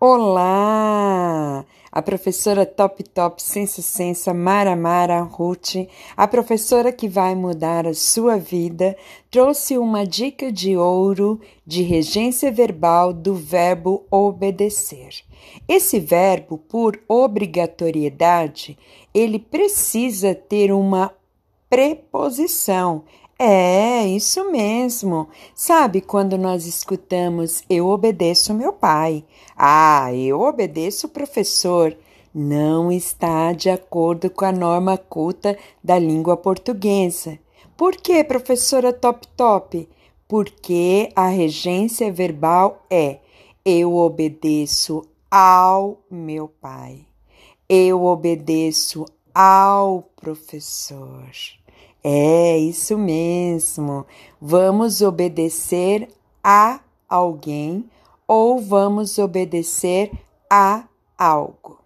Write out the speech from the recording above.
Olá! A professora Top Top Sensa Sensa Mara Mara Ruth, a professora que vai mudar a sua vida, trouxe uma dica de ouro de regência verbal do verbo obedecer. Esse verbo, por obrigatoriedade, ele precisa ter uma preposição. É, isso mesmo. Sabe quando nós escutamos eu obedeço meu pai? Ah, eu obedeço o professor. Não está de acordo com a norma culta da língua portuguesa. Por que, professora Top Top? Porque a regência verbal é eu obedeço ao meu pai. Eu obedeço ao professor. É isso mesmo. Vamos obedecer a alguém ou vamos obedecer a algo.